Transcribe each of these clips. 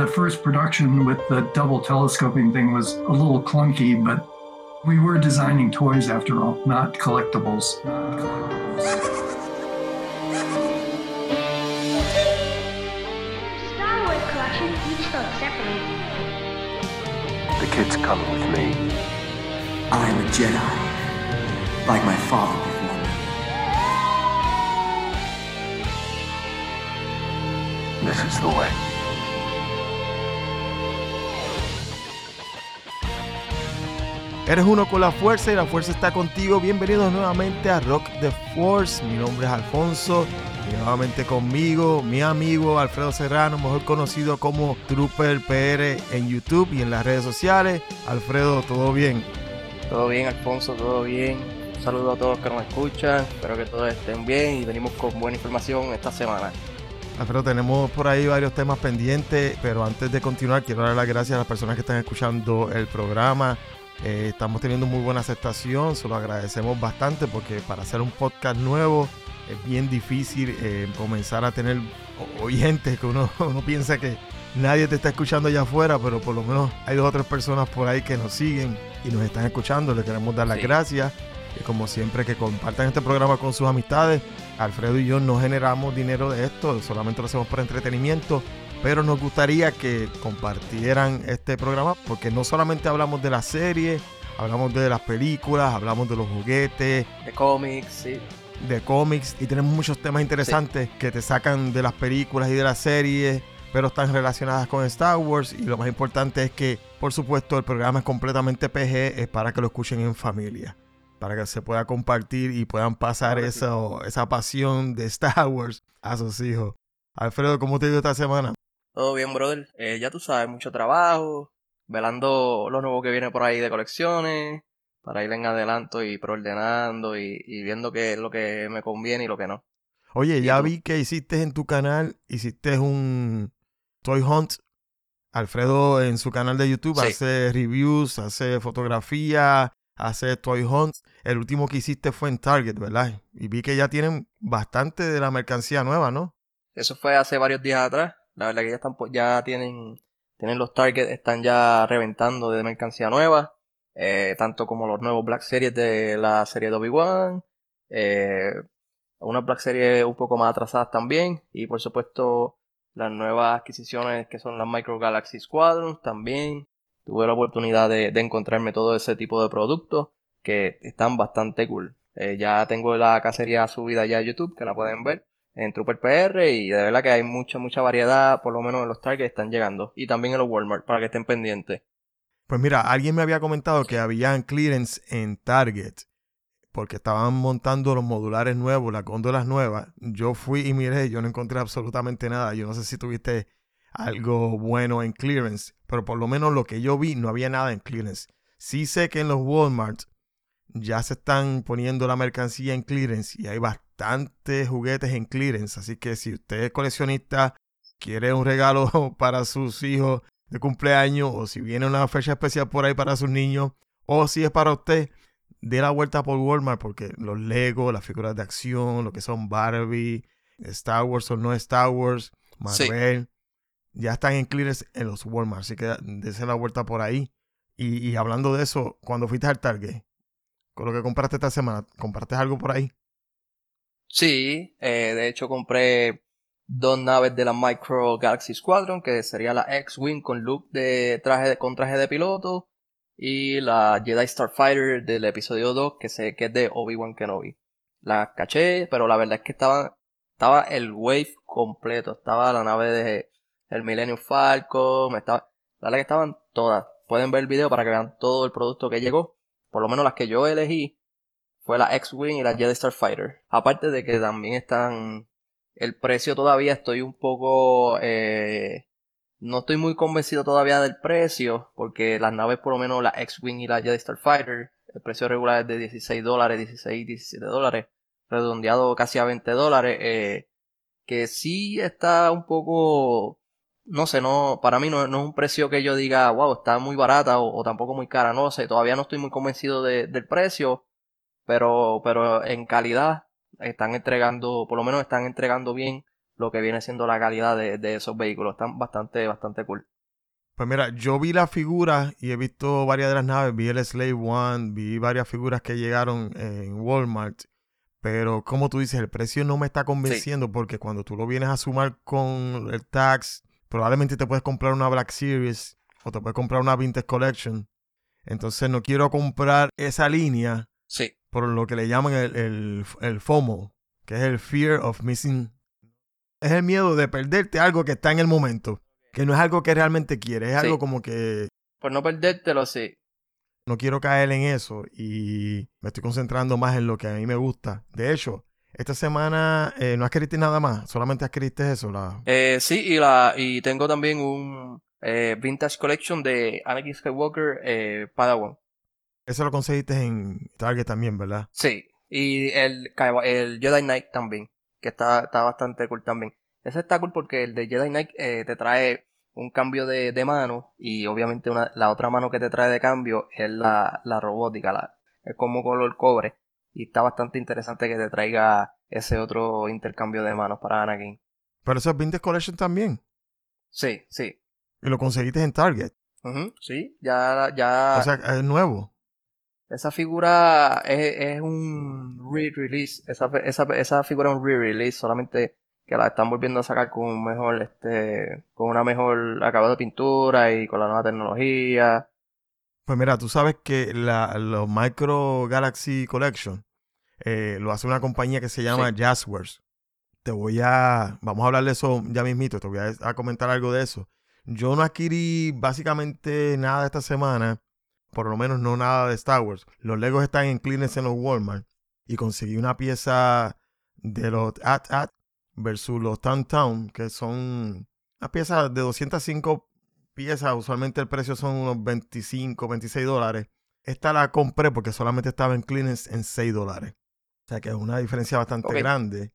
The first production with the double telescoping thing was a little clunky, but we were designing toys after all, not collectibles. Not collectibles. Star Wars collection, each sold separately. The kid's coming with me. I'm a Jedi, like my father before me. This is the way. Eres uno con la fuerza y la fuerza está contigo. Bienvenidos nuevamente a Rock the Force. Mi nombre es Alfonso y nuevamente conmigo mi amigo Alfredo Serrano, mejor conocido como Trooper PR en YouTube y en las redes sociales. Alfredo, ¿todo bien? Todo bien, Alfonso, todo bien. Un saludo a todos que nos escuchan. Espero que todos estén bien y venimos con buena información esta semana. Alfredo, tenemos por ahí varios temas pendientes, pero antes de continuar quiero dar las gracias a las personas que están escuchando el programa. Eh, estamos teniendo muy buena aceptación, se lo agradecemos bastante porque para hacer un podcast nuevo es bien difícil eh, comenzar a tener oyentes que uno, uno piensa que nadie te está escuchando allá afuera, pero por lo menos hay dos o tres personas por ahí que nos siguen y nos están escuchando. Les queremos dar las Sí. gracias. Y como siempre, que compartan este programa con sus amistades. Alfredo y yo no generamos dinero de esto, solamente lo hacemos por entretenimiento. Pero nos gustaría que compartieran este programa porque no solamente hablamos de la serie, hablamos de las películas, hablamos de los juguetes, De cómics, sí. de cómics y tenemos muchos temas interesantes que te sacan de las películas y de las series, pero están relacionadas con Star Wars y lo más importante es que, por supuesto, el programa es completamente PG, es para que lo escuchen en familia, para que se pueda compartir y puedan pasar eso, esa pasión de Star Wars a sus hijos. Alfredo, ¿cómo te dio esta semana? Todo bien, brother. Eh, ya tú sabes, mucho trabajo. Velando lo nuevo que viene por ahí de colecciones. Para ir en adelanto y preordenando y, y viendo qué es lo que me conviene y lo que no. Oye, ¿Y ya tú? vi que hiciste en tu canal, hiciste un Toy Hunt. Alfredo en su canal de YouTube Sí. hace reviews, hace fotografía, hace Toy Hunt. El último que hiciste fue en Target, ¿verdad? Y vi que ya tienen bastante de la mercancía nueva, ¿no? Eso fue hace varios días atrás. La verdad que ya tienen, los targets, están ya reventando de mercancía nueva. eh, tanto como los nuevos Black Series de la serie de Obi-Wan. eh, unas Black Series un poco más atrasadas también. Y por supuesto, las nuevas adquisiciones que son las Micro Galaxy Squadrons también. Tuve la oportunidad de, de encontrarme todo ese tipo de productos que están bastante cool. Eh, ya tengo la cacería subida ya a YouTube, que la pueden ver en Trooper PR y de verdad que hay mucha, mucha variedad, por lo menos en los Target están llegando. Y también en los Walmart, para que estén pendientes. Pues mira, alguien me había comentado que habían clearance en Target porque estaban montando los modulares nuevos, las góndolas nuevas. Yo fui y miré, yo no encontré absolutamente nada. Yo no sé si tuviste algo bueno en clearance, pero por lo menos lo que yo vi no había nada en clearance. Sí sé que en los Walmart ya se están poniendo la mercancía en clearance y hay bastantes juguetes en clearance. Así que si usted es coleccionista, quiere un regalo para sus hijos de cumpleaños o si viene una fecha especial por ahí para sus niños o si es para usted, dé la vuelta por Walmart porque los Lego, las figuras de acción, lo que son Barbie, Star Wars o no Star Wars, Sí. Marvel, ya están en clearance en los Walmart. Así que dése la vuelta por ahí. Y, y hablando de eso, cuando fuiste al Target, con lo que compraste esta semana, ¿compraste algo por ahí? Sí, eh, de hecho compré dos naves de la Micro Galaxy Squadron, que sería la X-Wing con look de traje con traje de piloto y la Jedi Starfighter del episodio 2, que sé que es de Obi-Wan Kenobi. La caché, pero la verdad es que estaba estaba el wave completo, estaba la nave de el Millennium Falcon, estaba la verdad que estaban todas. Pueden ver el video para que vean todo el producto que llegó, por lo menos las que yo elegí fue la X-Wing y la Jedi Starfighter. Aparte de que también están. El precio todavía estoy un poco. eh, no estoy muy convencido todavía del precio. Porque las naves, por lo menos la X-Wing y la Jedi Starfighter, el precio regular es de 16 dólares, 16, 17 dólares. Redondeado casi a 20 dólares. eh, que sí está un poco. No sé, no, para mí no, no es un precio que yo diga, wow, está muy barata o, tampoco muy cara, no sé, todavía no estoy muy convencido de- del precio, pero, pero en calidad están entregando, por lo menos están entregando bien lo que viene siendo la calidad de, de esos vehículos. Están bastante, bastante cool. Pues mira, yo vi las figuras y he visto varias de las naves. Vi el Slave One, vi varias figuras que llegaron en Walmart. Pero como tú dices, el precio no me está convenciendo porque cuando tú lo vienes a sumar con el tax, probablemente te puedes comprar una Black Series o te puedes comprar una Vintage Collection. Entonces no quiero comprar esa línea Sí, por lo que le llaman el, el, el FOMO, que es el Fear of Missing. Es el miedo de perderte algo que está en el momento, que no es algo que realmente quieres, es Sí. algo como que por no perdértelo, sí. no quiero caer en eso y me estoy concentrando más en lo que a mí me gusta. De hecho, esta semana eh, no adquiriste nada más, solamente adquiriste eso. La... Eh, sí, y, la, y tengo también un eh, Vintage Collection de Anakin Skywalker eh, Padawan. Eso lo conseguiste en Target también, ¿verdad? Sí, y el, el Jedi Knight también, que está, está bastante cool también. Ese está cool porque el de Jedi Knight eh, te trae un cambio de, de mano y obviamente una, la otra mano que te trae de cambio es la, la robótica, la, es como color cobre. Y está bastante interesante que te traiga ese otro intercambio de manos para Anakin. Pero eso es Vintage Collection también. Sí, sí. Y lo conseguiste en Target. Ujú, sí, ya, ya. O sea, es nuevo. Esa figura es, es un re-release. Esa, esa, esa figura es un re-release. Solamente que la están volviendo a sacar con un mejor, este, con una mejor acabado de pintura y con la nueva tecnología. Pues mira, tú sabes que la, los Micro Galaxy Collection eh, lo hace una compañía que se llama Sí. Jazzwares. Te voy a. Vamos a hablar de eso ya mismito. Te voy a, a comentar algo de eso. Yo no adquirí básicamente nada esta semana. Por lo menos no nada de Star Wars. Los Legos están en clearance en los Walmart. Y conseguí una pieza de los At At versus los Town Town, que son unas piezas de 205 piezas. Usualmente el precio son unos 25, 26 dólares. Esta la compré porque solamente estaba en clearance en 6 dólares. O sea que es una diferencia bastante grande.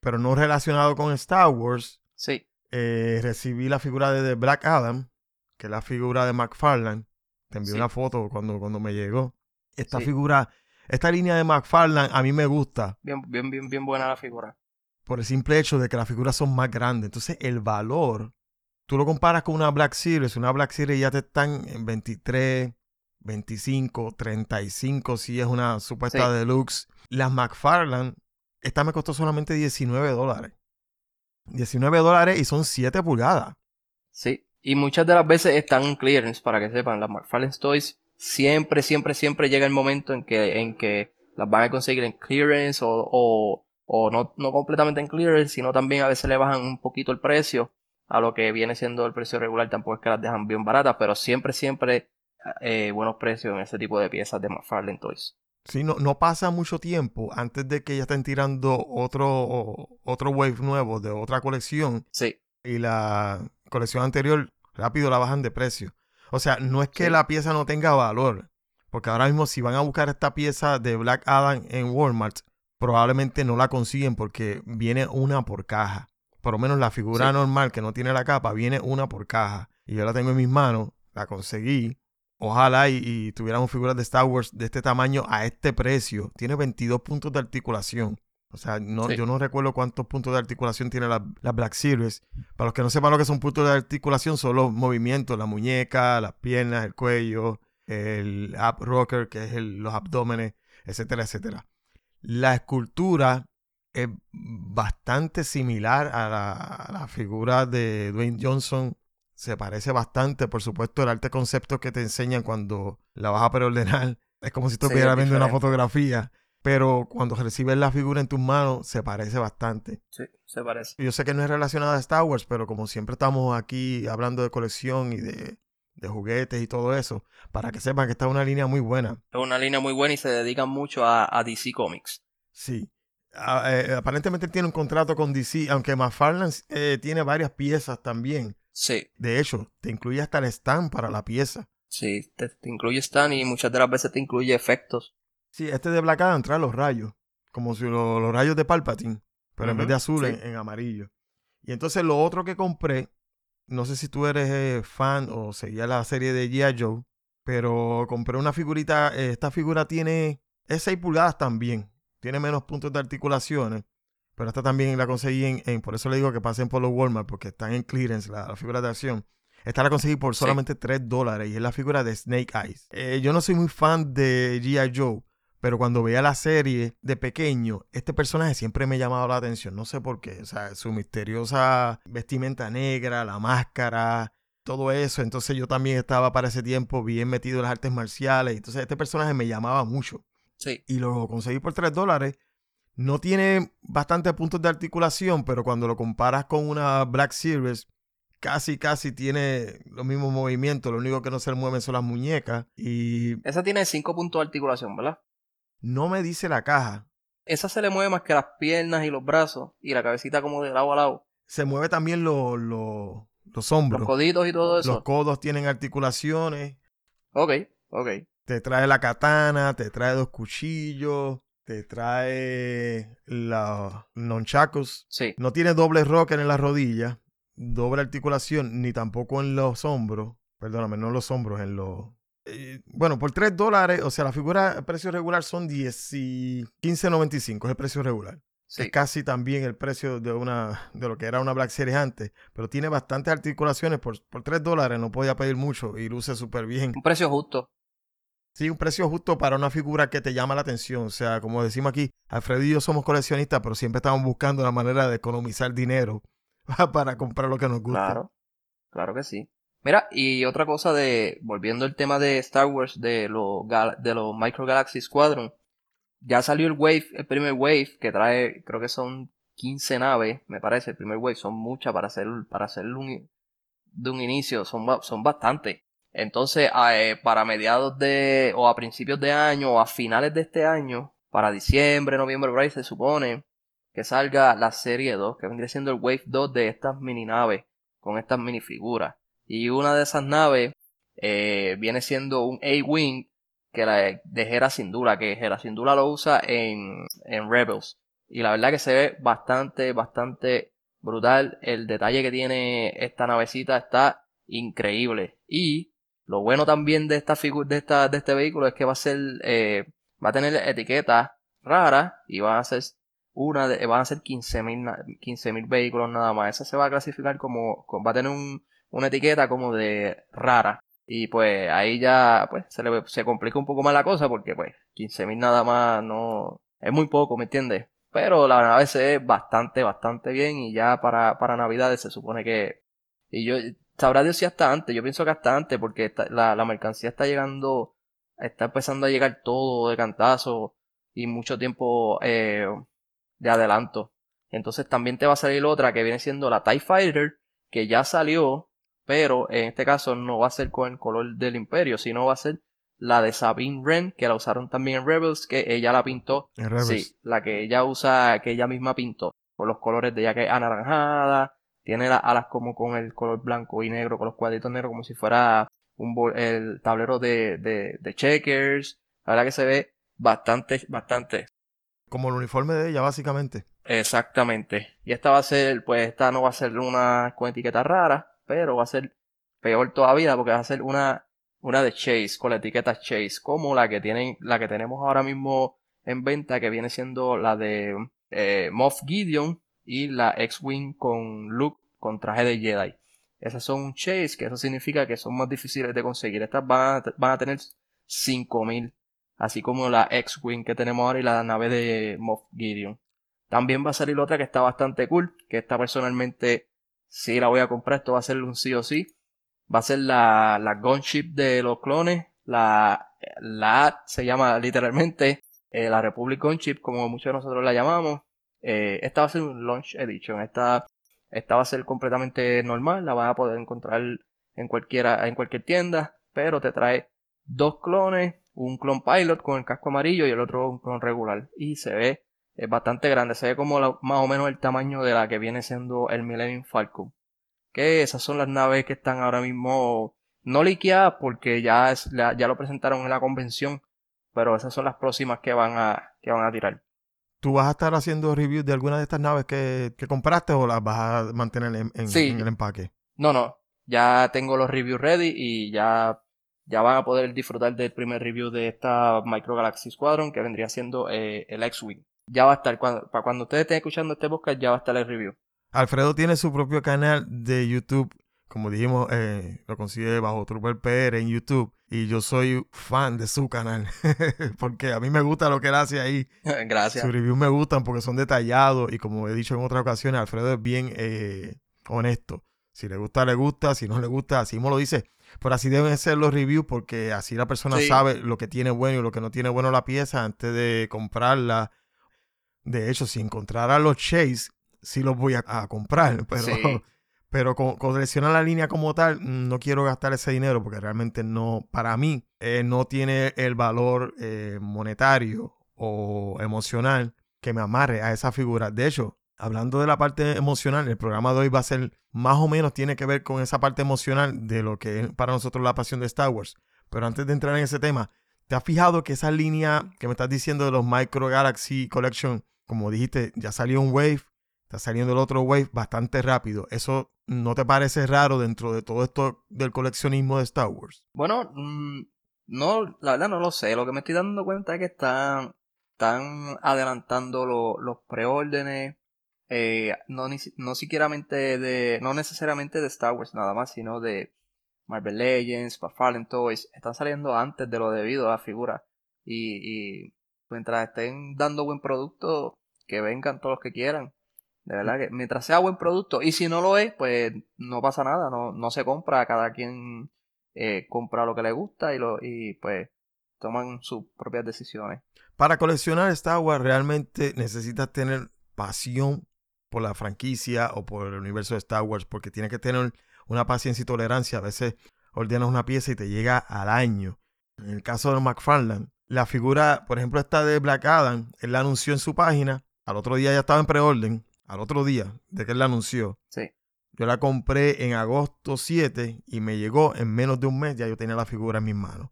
Pero no relacionado con Star Wars. Sí, eh, recibí la figura de The Black Adam, que es la figura de McFarlane. Te envié Sí. una foto cuando, cuando me llegó. Esta Sí. figura, esta línea de McFarlane a mí me gusta bien, bien, bien, bien buena la figura. por el simple hecho de que las figuras son más grandes. Entonces, el valor, tú lo comparas con una Black Series. Una Black Series ya te están en 23, 25, 35 si es una supuesta Sí. deluxe. Las McFarlane, esta me costó solamente 19 dólares. 19 dólares y son 7 pulgadas. Sí, y muchas de las veces están en clearance, para que sepan, las McFarlane Toys siempre, siempre, siempre llega el momento en que, en que las van a conseguir en clearance o, o, o no, no completamente en clearance, sino también a veces le bajan un poquito el precio a lo que viene siendo el precio regular, tampoco es que las dejan bien baratas, pero siempre, siempre eh, buenos precios en ese tipo de piezas de McFarlane Toys. Sí, no, no pasa mucho tiempo antes de que ya estén tirando otro, otro wave nuevo de otra colección Sí, y la colección anterior rápido la bajan de precio. O sea, no es que Sí. la pieza no tenga valor, porque ahora mismo si van a buscar esta pieza de Black Adam en Walmart, probablemente no la consiguen porque viene una por caja. Por lo menos la figura Sí. normal que no tiene la capa viene una por caja. Y yo la tengo en mis manos, la conseguí. Ojalá y, y tuviéramos figuras de Star Wars de este tamaño a este precio. Tiene 22 puntos de articulación. O sea, no, Sí. yo no recuerdo cuántos puntos de articulación tiene la, la Black Series. Para los que no sepan lo que son puntos de articulación, son los movimientos, la muñeca, las piernas, el cuello, el ab rocker, que es el- los abdómenes, etcétera, etcétera. La escultura es bastante similar a la, a la figura de Dwayne Johnson. Se parece bastante, por supuesto, el arte concepto que te enseñan cuando la vas a preordenar. Es como si estuvieras es viendo una fotografía. Pero cuando recibes la figura en tus manos, se parece bastante. sí, se parece. Yo sé que no es relacionada a Star Wars, pero como siempre estamos aquí hablando de colección y de, de juguetes y todo eso, para que sepan que esta es una línea muy buena. Es una línea muy buena y se dedican mucho a, a DC Comics. Sí. Ah, eh, aparentemente tiene un contrato con DC, aunque McFarlane eh, tiene varias piezas también. Sí, De hecho, te incluye hasta el stand para la pieza. sí, te, te incluye stand y muchas de las veces te incluye efectos. Sí, este de Black Adam trae los rayos, como si lo- los rayos de Palpatine, pero en vez de azul sí. en, en amarillo. Y entonces lo otro que compré, no sé si tú eres eh, fan o seguías la serie de G.I. Joe, pero compré una figurita, eh, esta figura tiene, es 6 pulgadas también, tiene menos puntos de articulaciones, pero esta también la conseguí en, en- por eso le digo que pasen por los Walmart, porque están en clearance la, la figura de acción. Esta la conseguí por Sí. solamente 3 dólares y es la figura de Snake Eyes. Eh, yo no soy muy fan de G.I. Joe, pero cuando veía la serie de pequeño, este personaje siempre me ha llamado la atención. No sé por qué. O sea, su misteriosa vestimenta negra, la máscara, todo eso. Entonces yo también estaba para ese tiempo bien metido en las artes marciales. Entonces este personaje me llamaba mucho. Sí. Y lo conseguí por 3 dólares. No tiene bastantes puntos de articulación, pero cuando lo comparas con una Black Series, casi, casi tiene los mismos movimientos. Lo único que no se le mueven son las muñecas. Y Esa tiene 5 puntos de articulación, ¿verdad? No me dice la caja. Esa se le mueve más que las piernas y los brazos y la cabecita como de lado a lado. Se mueve también lo- lo- los Los hombros. coditos y todo eso. Los codos tienen articulaciones. Ok, ok. Te trae la katana, te trae dos cuchillos, te trae los nonchacos. Sí. No tiene doble rocker en la rodilla, doble articulación, ni tampoco en los hombros. Perdóname, no en los hombros, en los... Eh, bueno, por 3 dólares, o sea, la figura, el precio regular son 10 y 15.95, es el precio regular. Sí. Es casi también el precio de una de lo que era una Black Series antes, pero tiene bastantes articulaciones. Por, por 3 dólares no podía pedir mucho y luce súper bien. Un precio justo. Sí, un precio justo para una figura que te llama la atención. O sea, como decimos aquí, Alfredo y yo somos coleccionistas, pero siempre estamos buscando la manera de economizar dinero para comprar lo que nos gusta. Claro. Claro que sí. Mira, y otra cosa de, volviendo al tema de Star Wars, de los, de los Micro Galaxy Squadron, ya salió el Wave, el primer Wave, que trae, creo que son 15 naves, me parece, el primer Wave, son muchas para hacer, para hacer un, de un inicio, son, son bastantes. Entonces, eh, para mediados de, o a principios de año, o a finales de este año, para diciembre, noviembre, se supone que salga la serie 2, que vendría siendo el Wave 2 de estas mini naves, con estas minifiguras. Y una de esas naves eh, viene siendo un A-Wing que la de Hera Syndulla, que Hera Syndulla lo usa en, en Rebels. Y la verdad que se ve bastante, bastante brutal. El detalle que tiene esta navecita está increíble. Y lo bueno también de esta figura, de esta, de este vehículo es que va a ser, eh, va a tener etiquetas raras y van a ser una de, van a ser 15.000 15.000 vehículos nada más. Esa se va a clasificar como- va a tener un, una etiqueta como de rara. Y pues ahí ya pues se, le, se complica un poco más la cosa porque pues 15.000 nada más no es muy poco, ¿me entiendes? Pero la nave se ve bastante, bastante bien y ya para, para Navidades se supone que... Y yo, sabrá Dios si hasta antes, yo pienso que hasta antes porque la, la mercancía está llegando, está empezando a llegar todo de cantazo y mucho tiempo eh, de adelanto. Entonces también te va a salir otra que viene siendo la TIE Fighter, que ya salió, pero en este caso no va a ser con el color del imperio, sino va a ser la de Sabine Wren, que la usaron también en Rebels, que ella la pintó. En Rebels. Sí, la que ella usa, que ella misma pintó, con los colores de ella que es anaranjada, tiene las alas como con el color blanco y negro, con los cuadritos negros, como si fuera un bol- el tablero de, de, de checkers. La verdad que se ve bastante, bastante Como el uniforme de ella, básicamente. Exactamente. Y esta va a ser, pues esta no va a ser una con etiqueta rara, pero va a ser peor todavía porque va a ser una, una de Chase, con la etiqueta Chase, como la que tienen, la que tenemos ahora mismo en venta, que viene siendo la de eh, Moff Gideon y la X-Wing con Luke con traje de Jedi. Esas son Chase, que eso significa que son más difíciles de conseguir. Estas van a, van a tener 5000, así como la X-Wing que tenemos ahora y la nave de Moff Gideon. También va a salir otra que está bastante cool, que esta personalmente sí la voy a comprar, esto va a ser un sí o sí. Va a ser la, la Gunship de los clones, la, la se llama literalmente eh, la Republic Gunship, como muchos de nosotros la llamamos. Eh, esta va a ser un Launch Edition, esta, esta va a ser completamente normal, la van a poder encontrar en, cualquiera, en cualquier tienda, pero te trae dos clones, un clon pilot con el casco amarillo y el otro un clon regular. Y se ve es bastante grande, se ve como la- más o menos el tamaño de la que viene siendo el Millennium Falcon. Que esas son las naves que están ahora mismo no liqueadas porque ya, es, ya lo presentaron en la convención, pero esas son las próximas que van a, que van a tirar. ¿Tú vas a estar haciendo reviews de alguna de estas naves que, que compraste o las vas a mantener en, en- Sí. en el empaque? No, no, ya tengo los reviews ready y ya, ya van a poder disfrutar del primer review de esta Micro Galaxy Squadron que vendría siendo eh, el X-Wing. Ya va a estar, cuando, para cuando ustedes estén escuchando este podcast, ya va a estar el review. Alfredo tiene su propio canal de YouTube. Como dijimos, eh, lo consigue bajo Trooper PR en YouTube. Y yo soy fan de su canal. porque a mí me gusta lo que él hace ahí. Gracias. Sus reviews me gustan porque son detallados. Y como he dicho en otras ocasiones, Alfredo es bien eh, honesto. Si le gusta, le gusta. Si no le gusta, así mismo lo dice. Pero así deben ser los reviews porque así la persona Sí. sabe lo que tiene bueno y lo que no tiene bueno la pieza antes de comprarla. De hecho, si encontrara los Chase, sí los voy a, a comprar. Pero, Sí. pero con, coleccionar la línea como tal, no quiero gastar ese dinero porque realmente no, para mí, eh, no tiene el valor eh, monetario o emocional que me amarre a esa figura. De hecho, hablando de la parte emocional, el programa de hoy va a ser más o menos tiene que ver con esa parte emocional de lo que es para nosotros la pasión de Star Wars. Pero antes de entrar en ese tema, ¿te has fijado que esa línea que me estás diciendo de los Micro Galaxy Collection, como dijiste, ya salió un wave, está saliendo el otro wave bastante rápido? ¿Eso no te parece raro dentro de todo esto del coleccionismo de Star Wars? Bueno, mm, no, la verdad no lo sé. Lo que me estoy dando cuenta es que están, están adelantando lo- los preórdenes. eh, no, no siquiera de, no necesariamente de Star Wars nada más, sino de Marvel Legends, Fallen Toys. Están saliendo antes de lo debido a la figura. Y, y mientras estén dando buen producto, que vengan todos los que quieran. De verdad que mientras sea buen producto. Y si no lo es, pues no pasa nada. No, no se compra. Cada quien eh, compra lo que le gusta y, lo, y pues toman sus propias decisiones. Para coleccionar Star Wars realmente necesitas tener pasión por la franquicia o por el universo de Star Wars porque tienes que tener una paciencia y tolerancia. A veces ordenas una pieza y te llega al año. En el caso de McFarlane, la figura, por ejemplo, esta de Black Adam, él la anunció en su página. Al otro día ya estaba en preorden. Al otro día de que él la anunció. Sí. Yo la compré en agosto 7 y me llegó en menos de un mes. Ya yo tenía la figura en mis manos.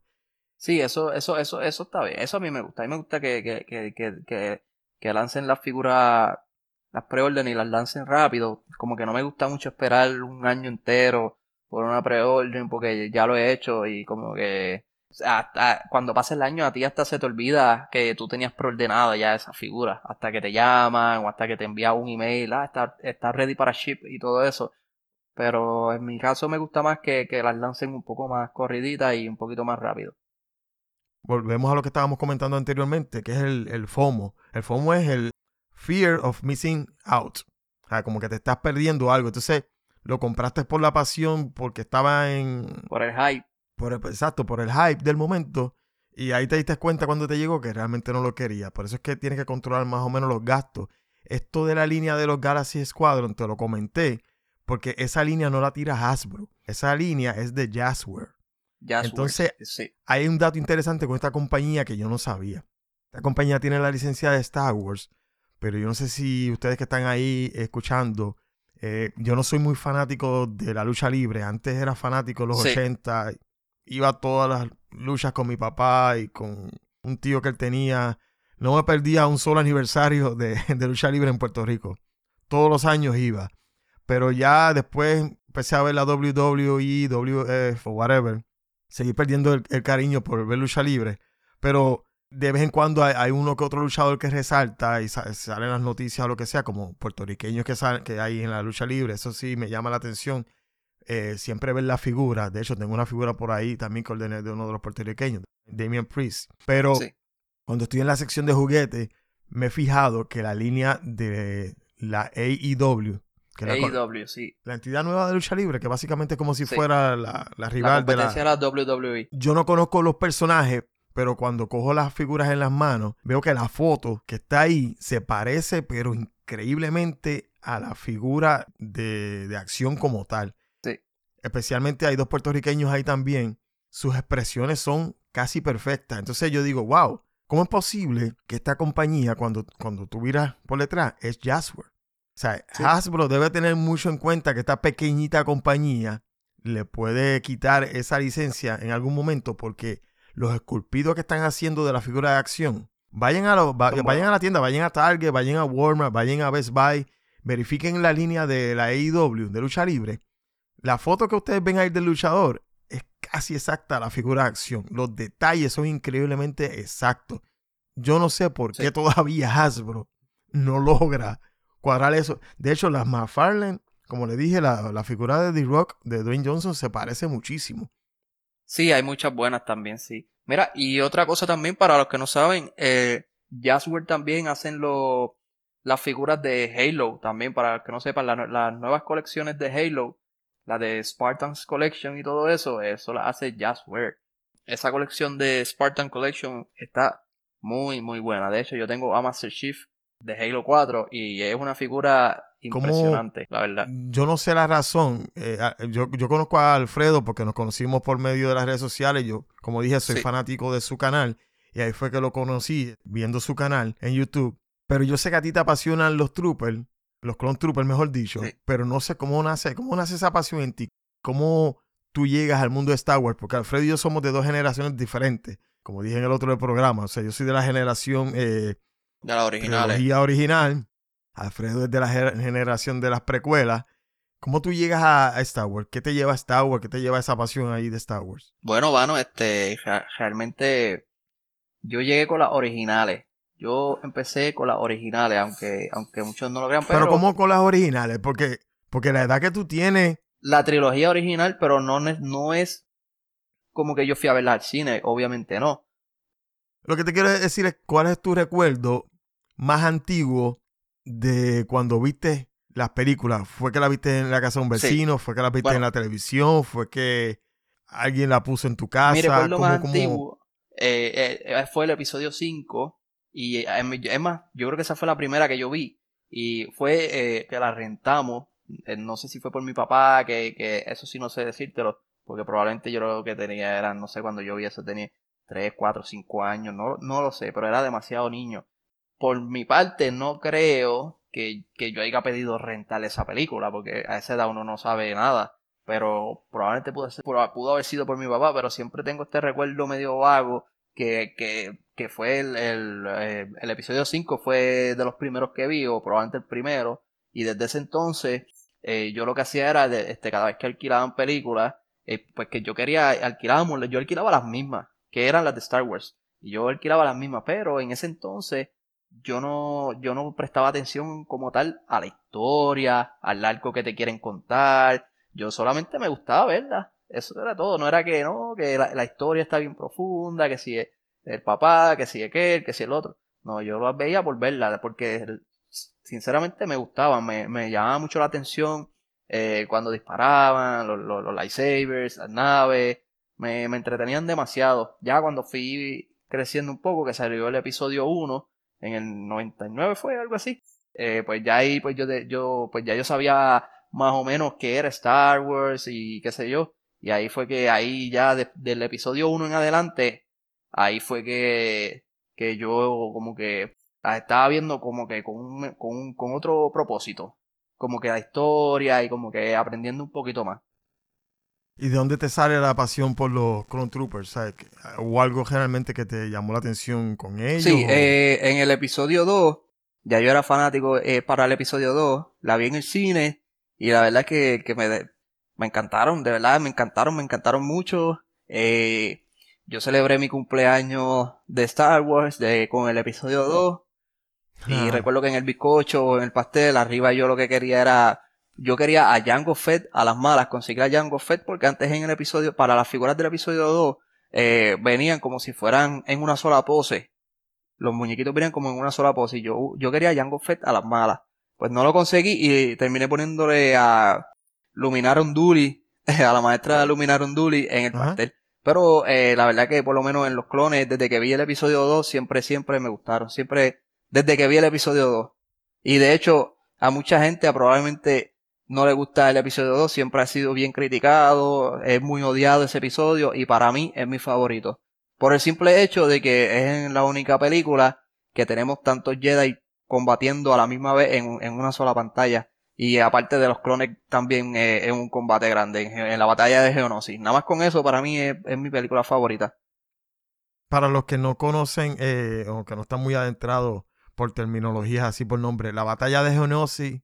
Sí, eso, eso, eso, eso está bien. Eso a mí me gusta. A mí me gusta que, que, que, que, que, que lancen las figuras, las preorden y las lancen rápido. Como que no me gusta mucho esperar un año entero por una preorden porque ya lo he hecho y como que hasta cuando pasa el año a ti hasta se te olvida que tú tenías preordenada ya esa figura. Hasta que te llaman o hasta que te envía un email. Ah, está, está ready para ship y todo eso. Pero en mi caso me gusta más que, que las lancen un poco más corriditas y un poquito más rápido. volvemos a lo que estábamos comentando anteriormente, que es el, el FOMO. El FOMO es el Fear of Missing Out. O sea, como que te estás perdiendo algo. Entonces, lo compraste por la pasión, porque estaba en... Por el hype. Por el- exacto, por el hype del momento. Y ahí te diste cuenta cuando te llegó que realmente no lo quería. Por eso es que tienes que controlar más o menos los gastos. Esto de la línea de los Galaxy Squadron, te lo comenté, porque esa línea no la tira Hasbro. Esa línea es de Jazzware. Entonces, sí. hay un dato interesante con esta compañía que yo no sabía. Esta compañía tiene la licencia de Star Wars, pero yo no sé si ustedes que están ahí escuchando, eh, yo no soy muy fanático de la lucha libre. Antes era fanático de los Sí. 80. Iba a todas las luchas con mi papá y con un tío que él tenía. No me perdía un solo aniversario de, de lucha libre en Puerto Rico. Todos los años iba. Pero ya después empecé a ver la WWE, WF o whatever seguir perdiendo el, el cariño por ver lucha libre. Pero de vez en cuando hay, hay uno que otro luchador que resalta y sa- salen las noticias o lo que sea, como puertorriqueños que, sal- que hay en la lucha libre. Eso sí me llama la atención. Eh, siempre ver la figura. De hecho, tengo una figura por ahí también que ordené de uno de los puertorriqueños, Damian Priest. Pero Sí. cuando estoy en la sección de juguetes, me he fijado que la línea de la AEW, que la, AEW, sí. la entidad nueva de lucha libre, que básicamente es como si Sí. fuera la, la La rival de la, de la WWE. yo no conozco los personajes, pero cuando cojo las figuras en las manos, veo que la foto que está ahí se parece, pero increíblemente a la figura de, de acción como tal. Sí. Especialmente hay dos puertorriqueños ahí también. Sus expresiones son casi perfectas. Entonces yo digo, wow, ¿cómo es posible que esta compañía, cuando, cuando tú miras por detrás, es Jazzware? O sea, Sí. Hasbro debe tener mucho en cuenta que esta pequeñita compañía le puede quitar esa licencia en algún momento porque los esculpidos que están haciendo de la figura de acción, vayan a, va- Como- vayan a la tienda, vayan a Target, vayan a Walmart, vayan a Best Buy, verifiquen la línea de la AEW, de lucha libre. La foto que ustedes ven ahí del luchador es casi exacta a la figura de acción. Los detalles son increíblemente exactos. Yo no sé por Sí. qué todavía Hasbro no logra cuadrar eso. De hecho, las McFarlane, como le dije, la, la figura de The Rock de Dwayne Johnson se parece muchísimo. Sí, hay muchas buenas también, sí. Mira, y otra cosa también para los que no saben, eh, Jazzware también hacen lo- las figuras de Halo también, para los que no sepan, la- las nuevas colecciones de Halo, la de Spartans Collection y todo eso, eso la hace Jazzware. Esa colección de Spartan Collection está muy, muy buena. De hecho, yo tengo a Master Chief de Halo 4 y es una figura ¿Cómo- impresionante, la verdad. Yo no sé la razón. eh, yo, yo conozco a Alfredo porque nos conocimos por medio de las redes sociales. Yo, como dije, soy Sí. fanático de su canal. Y ahí fue que lo conocí, viendo su canal en YouTube. Pero yo sé que a ti te apasionan los troopers, los clone troopers, mejor dicho. Sí. Pero no sé cómo nace, cómo nace esa pasión en ti. ¿Cómo tú llegas al mundo de Star Wars? Porque Alfredo y yo somos de dos generaciones diferentes. Como dije en el otro del programa. O sea, yo soy de la generación eh, De las originales. trilogía original. Alfredo es de la generación de las precuelas. ¿Cómo tú llegas a, Star Wars? ¿Qué te lleva a Star Wars? ¿Qué te lleva a esa pasión ahí de Star Wars? Bueno, Vano, este, re- realmente yo llegué con las originales. Yo empecé con las originales, aunque, aunque muchos no lo crean, pero, Pero, ¿cómo con las originales? Porque, porque la edad que tú tienes, la trilogía original, pero no, no es como que yo fui a verla al cine, obviamente no. lo que te quiero decir es cuál es tu recuerdo más antiguo de cuando viste las películas. ¿Fue que la viste en la casa de un Sí. vecino? ¿Fue que la viste Bueno. en la televisión? ¿Fue que alguien la puso en tu casa? Mi recuerdo ¿Cómo- más cómo- antiguo eh, eh, eh, fue el episodio 5. Y eh, em- es más, yo creo que esa fue la primera que yo vi. Y fue eh, que la rentamos. Eh, no sé si fue por mi papá, que, que eso sí no sé decírtelo. Porque probablemente yo lo que tenía era, no sé, cuando yo vi eso tenía 3, 4, 5 años. No, no lo sé, pero era demasiado niño. Por mi parte, no creo que, que yo haya pedido rentar esa película. Porque a esa edad uno no sabe nada pero probablemente pudo, ser- pudo, haber sido por mi papá, pero siempre tengo este recuerdo medio vago que, que, que fue el, el, eh, episodio 5 fue de los primeros que vi, o probablemente el primero, y desde ese entonces eh, yo lo que hacía era, de- este, cada vez que alquilaban películas, eh, pues que yo quería, alquilábamos, yo alquilaba las mismas, que eran las de Star Wars, y yo alquilaba las mismas, pero en ese entonces yo no, yo no prestaba atención como tal a la historia, al arco que te quieren contar, yo solamente me gustaba verla. Eso era todo. No era que no, que la, historia está bien profunda, que si es el papá, que si aquel, que si el otro. No, yo las veía por verla, porque sinceramente me gustaba, me, me llamaba mucho la atención eh, cuando disparaban, los, los, los lightsabers, las naves, me, me entretenían demasiado. Ya cuando fui creciendo un poco, que salió el episodio 1, en el 99 fue algo así, eh, pues ya ahí pues yo, yo, pues ya yo sabía más o menos qué era Star Wars y qué sé yo. Y ahí fue que ahí ya de- del episodio 1 en adelante, ahí fue que, que yo como que la estaba viendo como que con, con, un- con otro propósito. Como que la historia y como que aprendiendo un poquito más. ¿Y de dónde te sale la pasión por los Clone Troopers? ¿O algo generalmente que te llamó la atención con ellos? Sí, o- eh, en el episodio 2, ya yo era fanático eh, para el episodio 2, la vi en el cine y la verdad es que, que me, encantaron, de verdad, me encantaron, me encantaron mucho. Eh, yo celebré mi cumpleaños de Star Wars de, con el episodio 2 y Ah. recuerdo que en el bizcocho o en el pastel, arriba yo lo que quería era, yo quería a Jango Fett a las malas, conseguir a Jango Fett porque antes en el episodio, para las figuras del episodio 2, eh, venían como si fueran en una sola pose. Los muñequitos venían como en una sola pose y yo, yo quería a Jango Fett a las malas. Pues no lo conseguí y terminé poniéndole a Luminaron Duli, a la maestra Luminaron Duli en el Ajá. pastel. Pero eh, la verdad que por lo menos en los clones, desde que vi el episodio 2, siempre, siempre me gustaron. Siempre, desde que vi el episodio 2. Y de hecho, a mucha gente a probablemente no le gusta el episodio 2, siempre ha sido bien criticado, es muy odiado ese episodio y para mí es mi favorito. Por el simple hecho de que es la única película que tenemos tantos Jedi combatiendo a la misma vez en, en una sola pantalla. Y aparte de los clones también eh, es un combate grande en, la batalla de Geonosis. Nada más con eso para mí es, es mi película favorita. Para los que no conocen eh, o que no están muy adentrados por terminologías así por nombre, la batalla de Geonosis,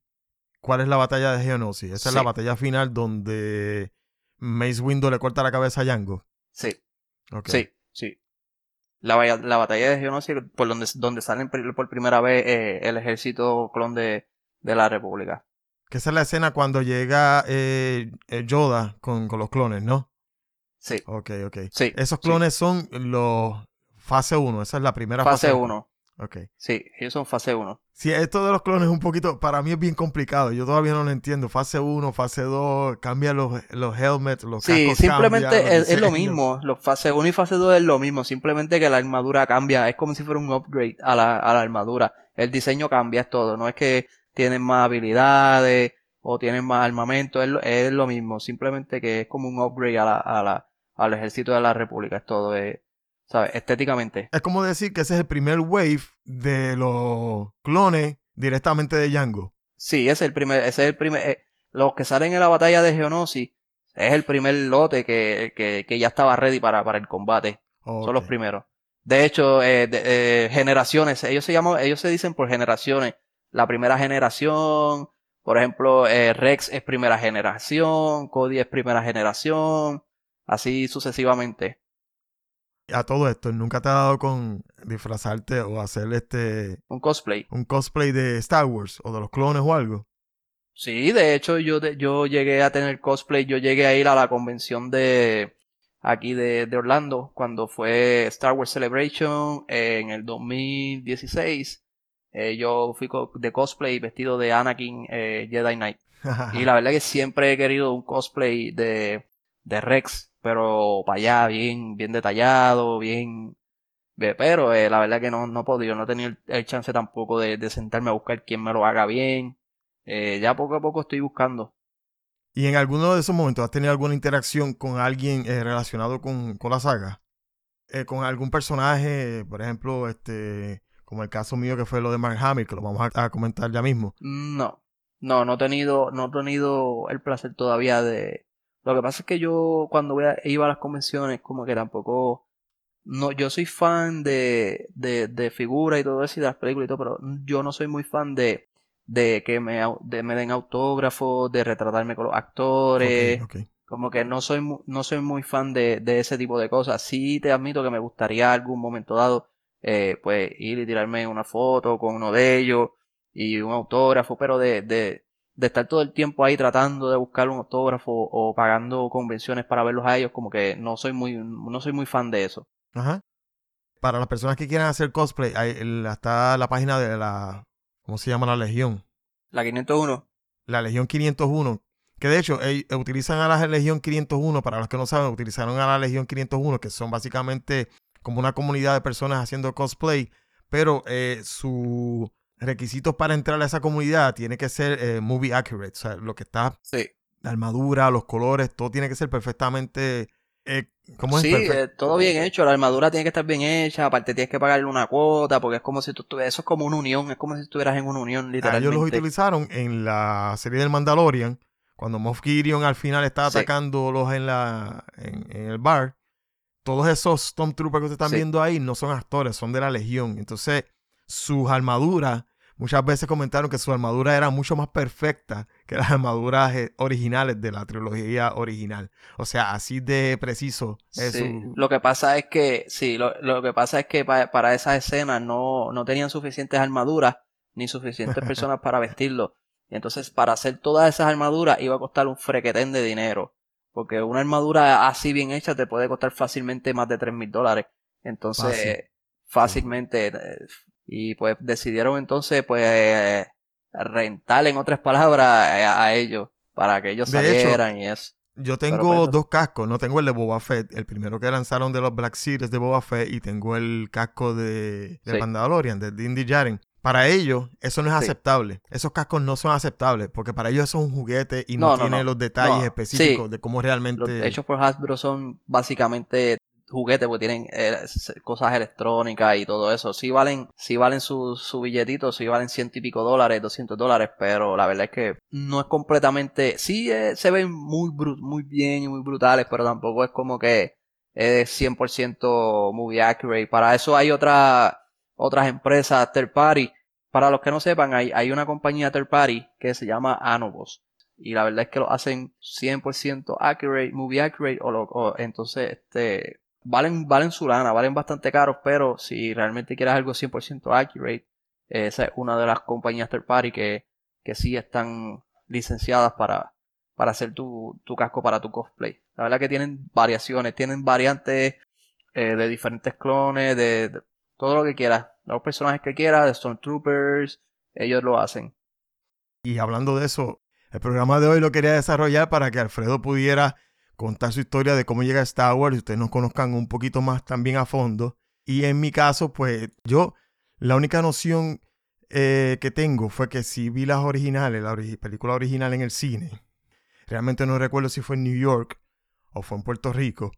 ¿cuál es la batalla de Geonosis? Esa es la batalla final donde Mace Windu le corta la cabeza a Jango. Sí, sí, sí. la, ba- la batalla de Geonosis, por donde, donde salen por primera vez eh, el ejército clon de, de la República. Que esa es la escena cuando llega eh, eh, Yoda con, con los clones, ¿no? Sí, Ok, ok. sí. Esos sí. clones son los fase 1, esa es la primera fase. Fase 1. Ok. Sí, ellos son fase 1. Sí, esto de los clones es un poquito, para mí es bien complicado. Yo todavía no lo entiendo. Fase 1, fase 2, cambia los, los helmets, los Sí, cascos simplemente cambian, es, es lo mismo. Los fase 1 y fase 2 es lo mismo. Simplemente que la armadura cambia. Es como si fuera un upgrade a la, a la armadura. El diseño cambia, es todo. No es que tienen más habilidades o tienen más armamento. Es lo, es lo mismo. Simplemente que es como un upgrade a la, a la, al ejército de la República. Es todo. Es, ¿Sabes? Estéticamente. Es como decir que ese es el primer wave de los clones directamente de Django. Sí, ese es el primer, ese es el primer, eh, los que salen en la batalla de Geonosis es el primer lote que, que, que ya estaba ready para, para el combate. Son los primeros. De hecho, eh, de- eh, generaciones, ellos se llaman, ellos se dicen por generaciones. La primera generación, por ejemplo, Rex es primera generación, Cody es primera generación, así sucesivamente. A todo esto, ¿nunca te ha dado con disfrazarte o hacer este Un cosplay. un cosplay de Star Wars o de los clones o algo? Sí, de hecho yo, yo llegué a tener cosplay, yo llegué a ir a la convención de aquí de, de Orlando cuando fue Star Wars Celebration eh, en el 2016. Eh, yo fui co- de cosplay vestido de Anakin eh, Jedi Knight. Y la verdad que siempre he querido un cosplay de, de Rex, pero para allá, bien, bien detallado, bien... Pero eh, la verdad que no, no he podido, no he tenido el, chance tampoco de, de sentarme a buscar quien me lo haga bien. Eh, ya poco a poco estoy buscando. ¿Y en alguno de esos momentos has tenido alguna interacción con alguien eh, relacionado con, con la saga? Eh, con algún personaje, por ejemplo, este, como el caso mío que fue lo de Mark Hamill, que lo vamos a, a comentar ya mismo. No, no, no he tenido, no he tenido el placer todavía de... Lo que pasa es que yo cuando voy a- iba a las convenciones como que tampoco... No, yo soy fan de, de, de figuras y todo eso y de las películas y todo, pero yo no soy muy fan de, de que me, de, me den autógrafos, de retratarme con los actores. Como que no soy, no soy muy fan de, de ese tipo de cosas. Sí te admito que me gustaría algún momento dado, eh, pues ir y tirarme una foto con uno de ellos y un autógrafo, pero de, de, de estar todo el tiempo ahí tratando de buscar un autógrafo o pagando convenciones para verlos a ellos, como que no soy muy, no soy muy fan de eso. Ajá. Para las personas que quieran hacer cosplay, hay, el- está la página de la, ¿cómo se llama la Legión? La 501, La Legión 501. Que de hecho, ellos utilizan a la Legión 501, para los que no saben, utilizaron a la Legión 501, que son básicamente como una comunidad de personas haciendo cosplay, pero eh, sus requisitos para entrar a esa comunidad tiene que ser eh, movie accurate, o sea, lo que está, sí. la armadura, los colores, todo tiene que ser perfectamente... Eh, ¿Cómo es? Sí, eh, todo bien hecho, la armadura tiene que estar bien hecha, aparte tienes que pagarle una cuota, porque es como si tú estuvieras, eso es como una unión, es como si estuvieras en una unión, Ah, literalmente. ellos los utilizaron en la serie del Mandalorian, cuando Moff Gideon al final estaba Sí. atacándolos en, la, en, en el bar. Todos esos Stormtroopers que ustedes están Sí. viendo ahí no son actores, son de la Legión. Entonces, sus armaduras, muchas veces comentaron que su armadura era mucho más perfecta que las armaduras eh, originales de la trilogía original. O sea, así de preciso es Sí, su- Lo que pasa es que, sí, lo, lo que pasa es que pa- para esas escenas no, no tenían suficientes armaduras ni suficientes personas para vestirlo. Y entonces, para hacer todas esas armaduras iba a costar un frequetén de dinero. Porque una armadura así bien hecha te puede costar fácilmente más de tres mil dólares. Entonces, Fácil. eh, fácilmente. Y pues decidieron entonces, pues, rentar, en otras palabras, eh, a, a ellos. Para que ellos De hecho, salieran y eso. Yo tengo pues, dos cascos, no tengo el de Boba Fett, el primero que lanzaron de los Black Series de Boba Fett y tengo el casco de, de Sí. Mandalorian, de Dindy Jaren. Para ellos, eso no es Sí. aceptable. Esos cascos no son aceptables porque para ellos eso es un juguete y no, No, no, tiene no. los detalles específicos sí. de cómo Los realmente... hechos por Hasbro son básicamente juguetes porque tienen eh, cosas electrónicas y todo eso. Sí valen, sí valen su, su billetito, sí valen ciento y pico dólares, 200 dólares, pero la verdad es que no es completamente, sí eh, se ven muy muy bien y muy brutales, pero tampoco es como que es 100% movie accurate. Para eso hay otra, otras empresas third party. Para los que no sepan, hay, hay una compañía third party que se llama Anobos. Y la verdad es que lo hacen 100% accurate, movie accurate, o, lo, o entonces este valen, valen su lana, valen bastante caros, pero si realmente quieres algo 100% accurate, esa es una de las compañías third party que, que sí están licenciadas para, para hacer tu, tu casco para tu cosplay. La verdad que tienen variaciones, tienen variantes eh, de diferentes clones, de, de todo lo que quieras, los personajes que quieras, de Stormtroopers, ellos lo hacen. Y hablando de eso, el programa de hoy lo quería desarrollar para que Alfredo pudiera contar su historia de cómo llega a Star Wars y ustedes nos conozcan un poquito más también a fondo. Y en mi caso, pues yo, la única noción eh, que tengo fue que si vi las originales, la película original en el cine. Realmente no recuerdo si fue en New York o fue en Puerto Rico.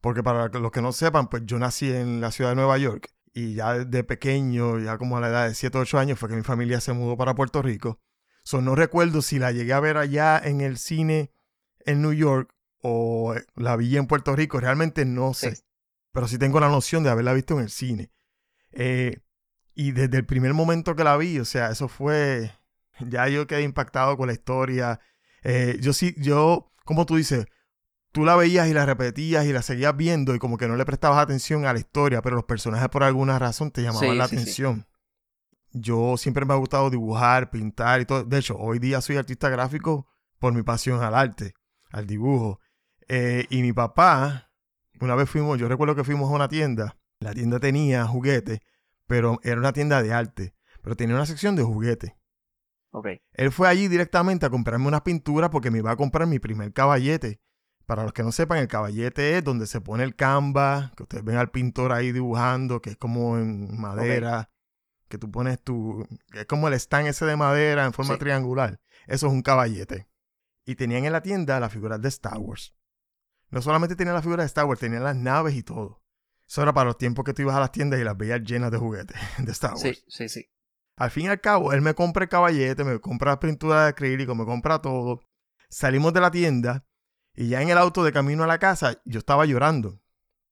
Porque para los que no sepan, pues yo nací en la ciudad de Nueva York. Y ya desde pequeño, ya como a la edad de 7 o 8 años, fue que mi familia se mudó para Puerto Rico. So, no recuerdo si la llegué a ver allá en el cine en New York o eh, la vi en Puerto Rico. Realmente no sé. Pero sí tengo la noción de haberla visto en el cine. Eh, y desde el primer momento que la vi, o sea, eso fue. Ya yo quedé impactado con la historia. Eh, yo sí, yo, como tú dices, tú la veías y la repetías y la seguías viendo y como que no le prestabas atención a la historia, pero los personajes por alguna razón te llamaban Sí, la sí, sí. atención. Yo siempre me ha gustado dibujar, pintar y todo. De hecho, hoy día soy artista gráfico por mi pasión al arte, al dibujo. Eh, y mi papá, una vez fuimos, yo recuerdo que fuimos a una tienda. La tienda tenía juguetes, pero era una tienda de arte. Pero tenía una sección de juguetes. Ok. Él fue allí directamente a comprarme unas pinturas porque me iba a comprar mi primer caballete. Para los que no sepan, el caballete es donde se pone el canvas, que ustedes ven al pintor ahí dibujando, que es como en madera, que tú pones tu... es como el stand ese de madera en forma Sí. triangular. Eso es un caballete. Y tenían en la tienda las figuras de Star Wars. No solamente tenían las figuras de Star Wars, tenían las naves y todo. Eso era para los tiempos que tú ibas a las tiendas y las veías llenas de juguetes de Star Wars. Sí, sí, sí. Al fin y al cabo, él me compra el caballete, me compra la pintura de acrílico, me compra todo. Salimos de la tienda y ya en el auto de camino a la casa, yo estaba llorando.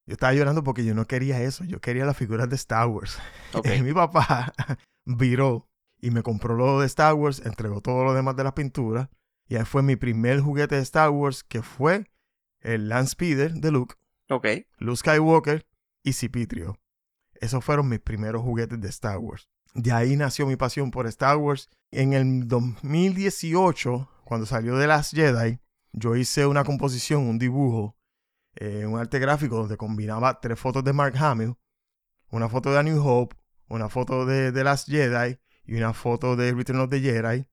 Yo estaba llorando porque yo no quería eso, yo quería las figuras de Star Wars. Y mi papá viró y me compró lo de Star Wars, entregó todo lo demás de las pinturas. Y ahí fue mi primer juguete de Star Wars, que fue el Land Speeder de Luke, Ok. Luke Skywalker y Cipitrio. Esos fueron mis primeros juguetes de Star Wars. De ahí nació mi pasión por Star Wars. En el 2018, cuando salió The Last Jedi, yo hice una composición, un dibujo, eh, un arte gráfico donde combinaba tres fotos de Mark Hamill, una foto de A New Hope, una foto de The Last Jedi y una foto de Return of the Jedi.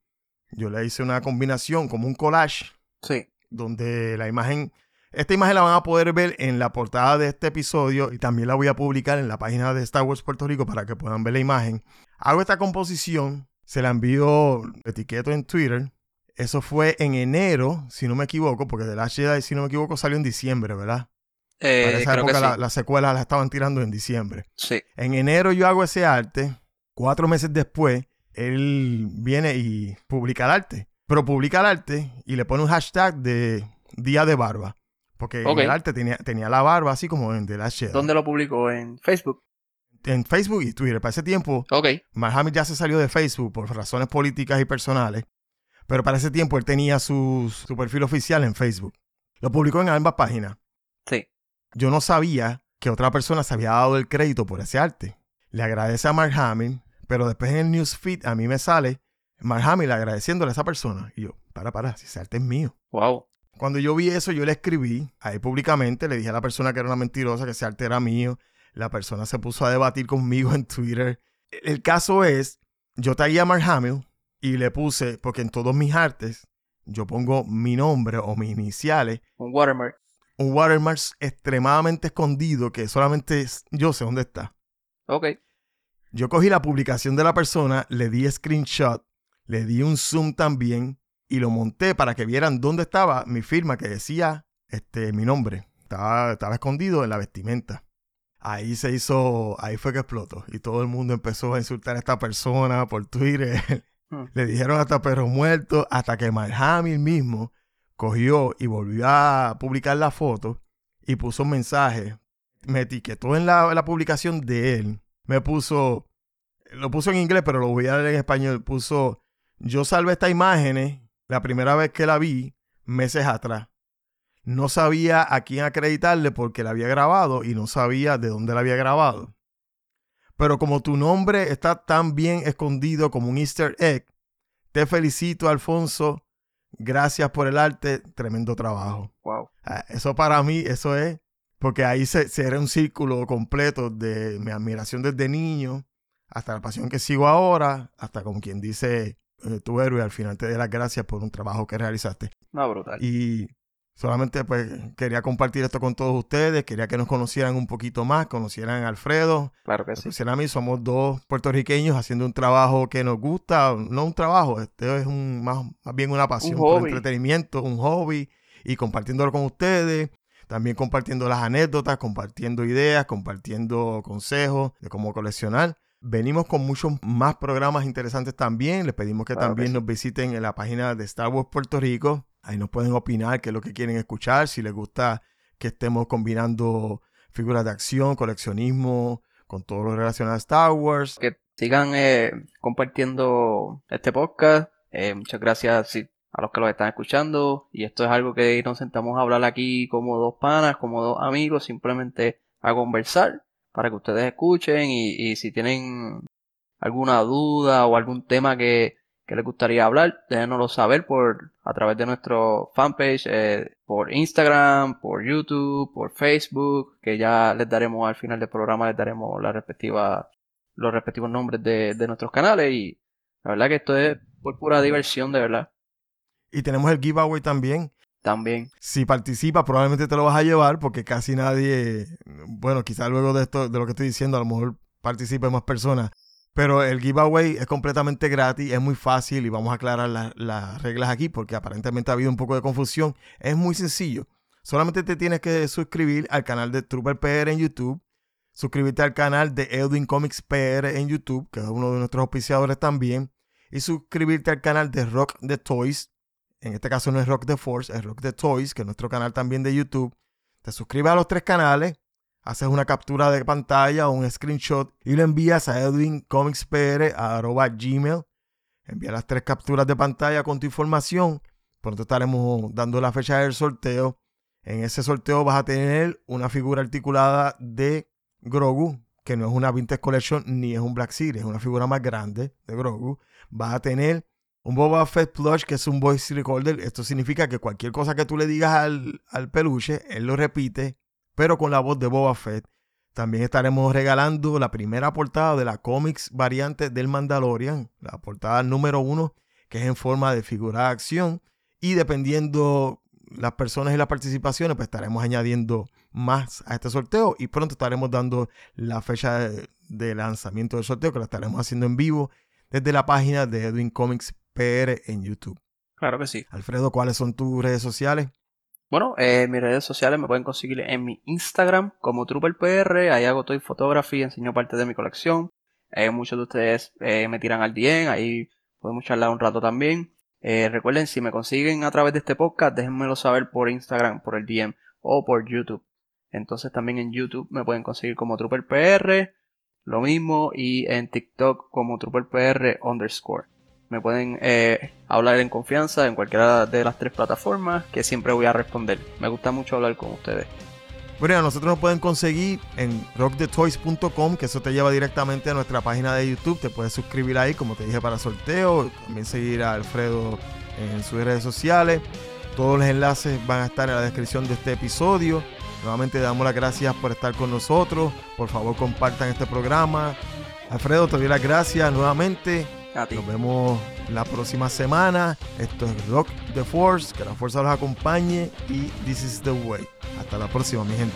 Yo le hice una combinación como un collage Sí. donde la imagen, esta imagen la van a poder ver en la portada de este episodio y también la voy a publicar en la página de Star Wars Puerto Rico para que puedan ver la imagen. Hago esta composición, se la envío, etiqueto en Twitter. Eso fue en enero, si no me equivoco, porque The Last Jedi, si no me equivoco, salió en diciembre, ¿verdad? Eh, Para esa creo que época sí. la, la secuela la estaban tirando en diciembre. Sí. En enero yo hago ese arte. Cuatro meses después, él viene y publica el arte. Pero publica el arte y le pone un hashtag de Día de Barba. Porque en el arte tenía, tenía la barba así como en The Last Jedi. ¿Dónde lo publicó? En Facebook. En Facebook y Twitter. Para ese tiempo, Ok. Mark Hamill ya se salió de Facebook por razones políticas y personales. Pero para ese tiempo él tenía su, su perfil oficial en Facebook. Lo publicó en ambas páginas. Sí. Yo no sabía que otra persona se había dado el crédito por ese arte. Le agradece a Mark Hamill, pero después en el newsfeed a mí me sale Mark Hamill agradeciéndole a esa persona. Y yo, para, para, si ese arte es mío. Wow. Cuando yo vi eso, yo le escribí ahí públicamente, le dije a la persona que era una mentirosa, que ese arte era mío. La persona se puso a debatir conmigo en Twitter. El caso es, yo tagué a Mark Hamill y le puse, porque en todos mis artes yo pongo mi nombre o mis iniciales Un watermark. un watermark extremadamente escondido que solamente yo sé dónde está. Ok. Yo cogí la publicación de la persona, le di screenshot, le di un zoom también y lo monté para que vieran dónde estaba mi firma que decía este, mi nombre. Estaba, estaba escondido en la vestimenta. Ahí se hizo, ahí fue que explotó y todo el mundo empezó a insultar a esta persona por Twitter. Hmm. Le dijeron hasta perro muerto, hasta que Mark Hamill mismo cogió y volvió a publicar la foto y puso un mensaje. Me etiquetó en la, la publicación de él. Me puso, lo puso en inglés, pero lo voy a leer en español. Puso, yo salvé estas imágenes la primera vez que la vi, meses atrás. no sabía a quién acreditarle porque la había grabado y no sabía de dónde la había grabado. Pero como tu nombre está tan bien escondido como un easter egg, te felicito, Alfonso. Gracias por el arte. Tremendo trabajo. Wow. Ah, Eso para mí, eso es. Porque ahí se, se era un círculo completo de mi admiración desde niño hasta la pasión que sigo ahora, hasta como quien dice eh, tu héroe al final te dé las gracias por un trabajo que realizaste. No, brutal. Y solamente pues quería compartir esto con todos ustedes, quería que nos conocieran un poquito más, conocieran a Alfredo, Claro que sí. conocieran a mí, somos dos puertorriqueños haciendo un trabajo que nos gusta, no un trabajo, este es un más, más bien una pasión por hobby. entretenimiento, un hobby y compartiéndolo con ustedes. También compartiendo las anécdotas, compartiendo ideas, compartiendo consejos de cómo coleccionar. Venimos con muchos más programas interesantes también. Les pedimos que Claro que también sí. nos visiten en la página de Star Wars Puerto Rico. Ahí nos pueden opinar qué es lo que quieren escuchar, si les gusta que estemos combinando figuras de acción, coleccionismo, con todo lo relacionado a Star Wars. Que sigan eh, compartiendo este podcast. Eh, muchas gracias sí, a los que los están escuchando. Y esto es algo que nos sentamos a hablar aquí como dos panas, como dos amigos, simplemente a conversar para que ustedes escuchen y, si tienen alguna duda o algún tema que, que les gustaría hablar, déjenoslo saber por a través de nuestro fanpage, eh, por Instagram, por YouTube, por Facebook, que ya les daremos al final del programa, les daremos la respectiva, los respectivos nombres de, de nuestros canales y la verdad que esto es por pura diversión, de verdad, Y tenemos el giveaway también. También. Si participas, probablemente te lo vas a llevar porque casi nadie, bueno, quizás luego de esto, de lo que estoy diciendo, a lo mejor participen más personas. Pero el giveaway es completamente gratis, es muy fácil y vamos a aclarar la- las reglas aquí porque aparentemente ha habido un poco de confusión. Es muy sencillo. Solamente te tienes que suscribir al canal de Trooper PR en YouTube, suscribirte al canal de Edwin Comics PR en YouTube, que es uno de nuestros auspiciadores también, y suscribirte al canal de Rock the Toys. En este caso no es Rock the Force, es Rock the Toys, que es nuestro canal también de YouTube. Te suscribes a los tres canales, haces una captura de pantalla o un screenshot y lo envías a edwincomics.pr@gmail. Envía las tres capturas de pantalla con tu información. Pronto estaremos dando la fecha del sorteo. En ese sorteo vas a tener una figura articulada de Grogu, que no es una Vintage Collection ni es un Black Series, es una figura más grande de Grogu. Vas a tener un Boba Fett plush que es un voice recorder. Esto significa que cualquier cosa que tú le digas al, al peluche, él lo repite, pero con la voz de Boba Fett. También estaremos regalando la primera portada de la cómics variante del Mandalorian, la portada número uno, que es en forma de figura de acción. Y dependiendo las personas y las participaciones, pues estaremos añadiendo más a este sorteo. Y pronto estaremos dando la fecha de, de lanzamiento del sorteo, que lo estaremos haciendo en vivo desde la página de Edwin Comics PR en YouTube. Claro que sí. Alfredo, ¿cuáles son tus redes sociales? Bueno, eh, mis redes sociales me pueden conseguir en mi Instagram como TrooperPR. Ahí hago toy photography, enseño parte de mi colección. Eh, muchos de ustedes eh, me tiran al DM, ahí podemos charlar un rato también. Eh, recuerden, si me consiguen a través de este podcast, déjenmelo saber por Instagram, por el DM o por YouTube. Entonces también en YouTube me pueden conseguir como TrooperPR, lo mismo, y en TikTok como TrooperPR underscore. Me pueden eh, hablar en confianza en cualquiera de las tres plataformas que siempre voy a responder. Me gusta mucho hablar con ustedes. Bueno, a nosotros nos pueden conseguir en rockthetoys.com, que eso te lleva directamente a nuestra página de YouTube. Te puedes suscribir ahí, como te dije, para sorteo. También seguir a Alfredo en sus redes sociales. Todos los enlaces van a estar en la descripción de este episodio. Nuevamente damos las gracias por estar con nosotros. Por favor, compartan este programa. Alfredo, te doy las gracias nuevamente. Nos vemos la próxima semana. Esto es Rock the Force. Que la fuerza los acompañe. Y This is the Way. Hasta la próxima, mi gente.